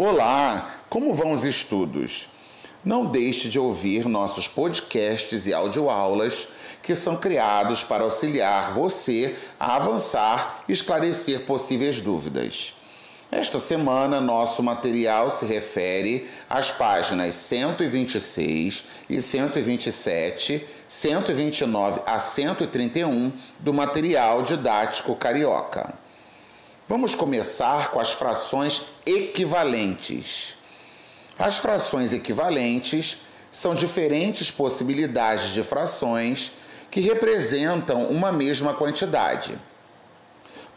Olá, como vão os estudos? Não deixe de ouvir nossos podcasts e audioaulas que são criados para auxiliar você a avançar e esclarecer possíveis dúvidas. Esta semana, nosso material se refere às páginas 126 e 127, 129 a 131 do material didático carioca. Vamos começar com as frações equivalentes. As frações equivalentes são diferentes possibilidades de frações que representam uma mesma quantidade.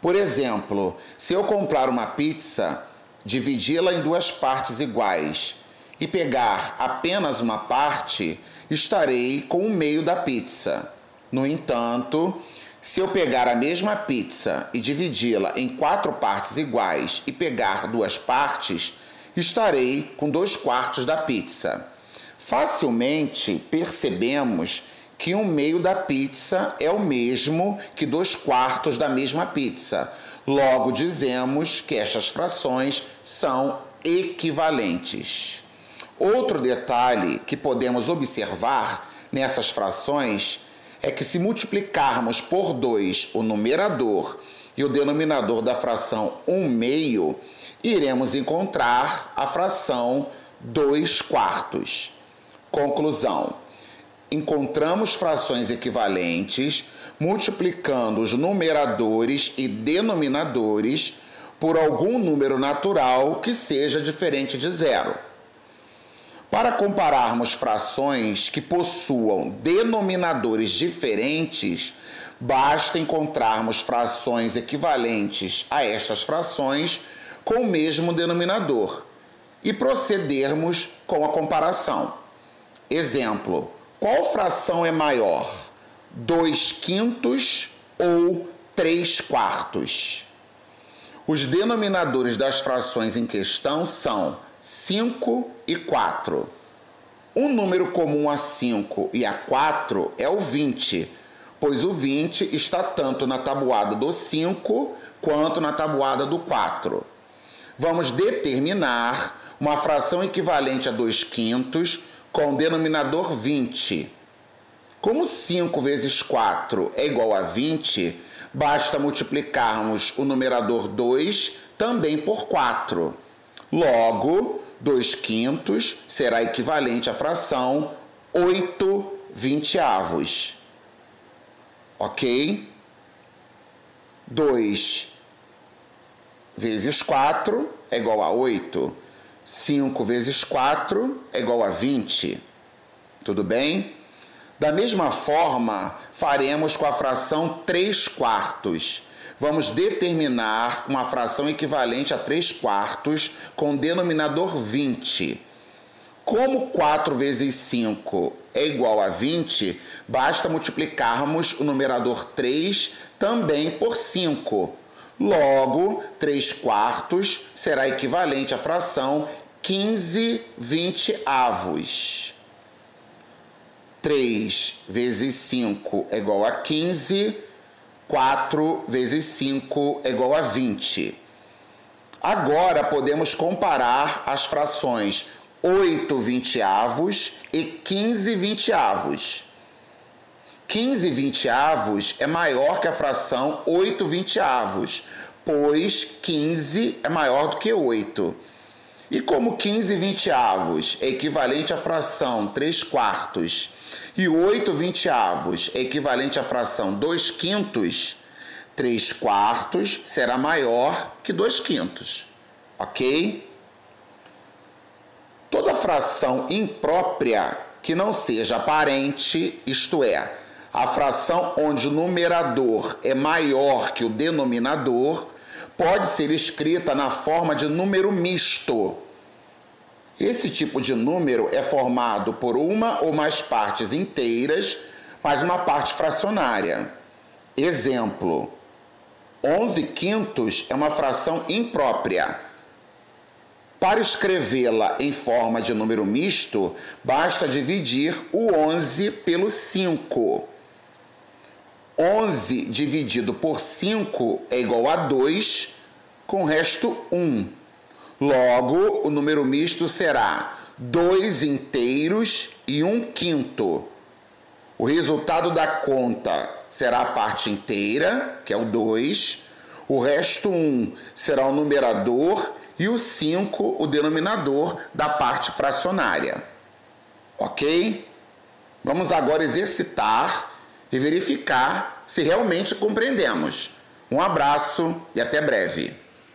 Por exemplo, se eu comprar uma pizza, dividi-la em duas partes iguais e pegar apenas uma parte, estarei com o meio da pizza. No entanto, se eu pegar a mesma pizza e dividi-la em quatro partes iguais e pegar duas partes, estarei com dois quartos da pizza. Facilmente percebemos que um meio da pizza é o mesmo que dois quartos da mesma pizza. Logo, dizemos que estas frações são equivalentes. Outro detalhe que podemos observar nessas frações é que se multiplicarmos por 2 o numerador e o denominador da fração 1 meio, iremos encontrar a fração 2 quartos. Conclusão: encontramos frações equivalentes multiplicando os numeradores e denominadores por algum número natural que seja diferente de zero. Para compararmos frações que possuam denominadores diferentes, basta encontrarmos frações equivalentes a estas frações com o mesmo denominador e procedermos com a comparação. Exemplo: qual fração é maior, 2 quintos ou 3 quartos? Os denominadores das frações em questão são 5 e 4. Um número comum a 5 e a 4 é o 20, pois o 20 está tanto na tabuada do 5 quanto na tabuada do 4. Vamos determinar uma fração equivalente a 2 quintos com o denominador 20. Como 5 vezes 4 é igual a 20, basta multiplicarmos o numerador 2 também por 4. Logo, 2 quintos será equivalente à fração 8 vinteavos. Ok? 2 vezes 4 é igual a 8. 5 vezes 4 é igual a 20. Tudo bem? Da mesma forma, faremos com a fração 3 quartos vamos determinar uma fração equivalente a 3 quartos com denominador 20. Como 4 vezes 5 é igual a 20, basta multiplicarmos o numerador 3 também por 5. Logo, 3 quartos será equivalente à fração 15 20 avos. 3 vezes 5 é igual a 15, 4 vezes 5 é igual a 20. Agora podemos comparar as frações 8 vinteavos e 15 vinteavos. 15 vinteavos é maior que a fração 8 vinteavos, pois 15 é maior do que 8. E como 15 vinteavos é equivalente à fração 3 quartos e 8 vinteavos equivalente à fração 2 quintos, 3 quartos será maior que 2 quintos, ok? Toda fração imprópria que não seja aparente, isto é, a fração onde o numerador é maior que o denominador, pode ser escrita na forma de número misto esse tipo de número é formado por uma ou mais partes inteiras, mais uma parte fracionária. Exemplo: 11 quintos é uma fração imprópria. Para escrevê-la em forma de número misto, basta dividir o 11 pelo 5. 11 dividido por 5 é igual a 2, com o resto 1. Logo, o número misto será 2 inteiros e 1 um quinto. O resultado da conta será a parte inteira, que é o 2. O resto 1 um, será o numerador e o 5 o denominador da parte fracionária. Ok? Vamos agora exercitar e verificar se realmente compreendemos. Um abraço e até breve.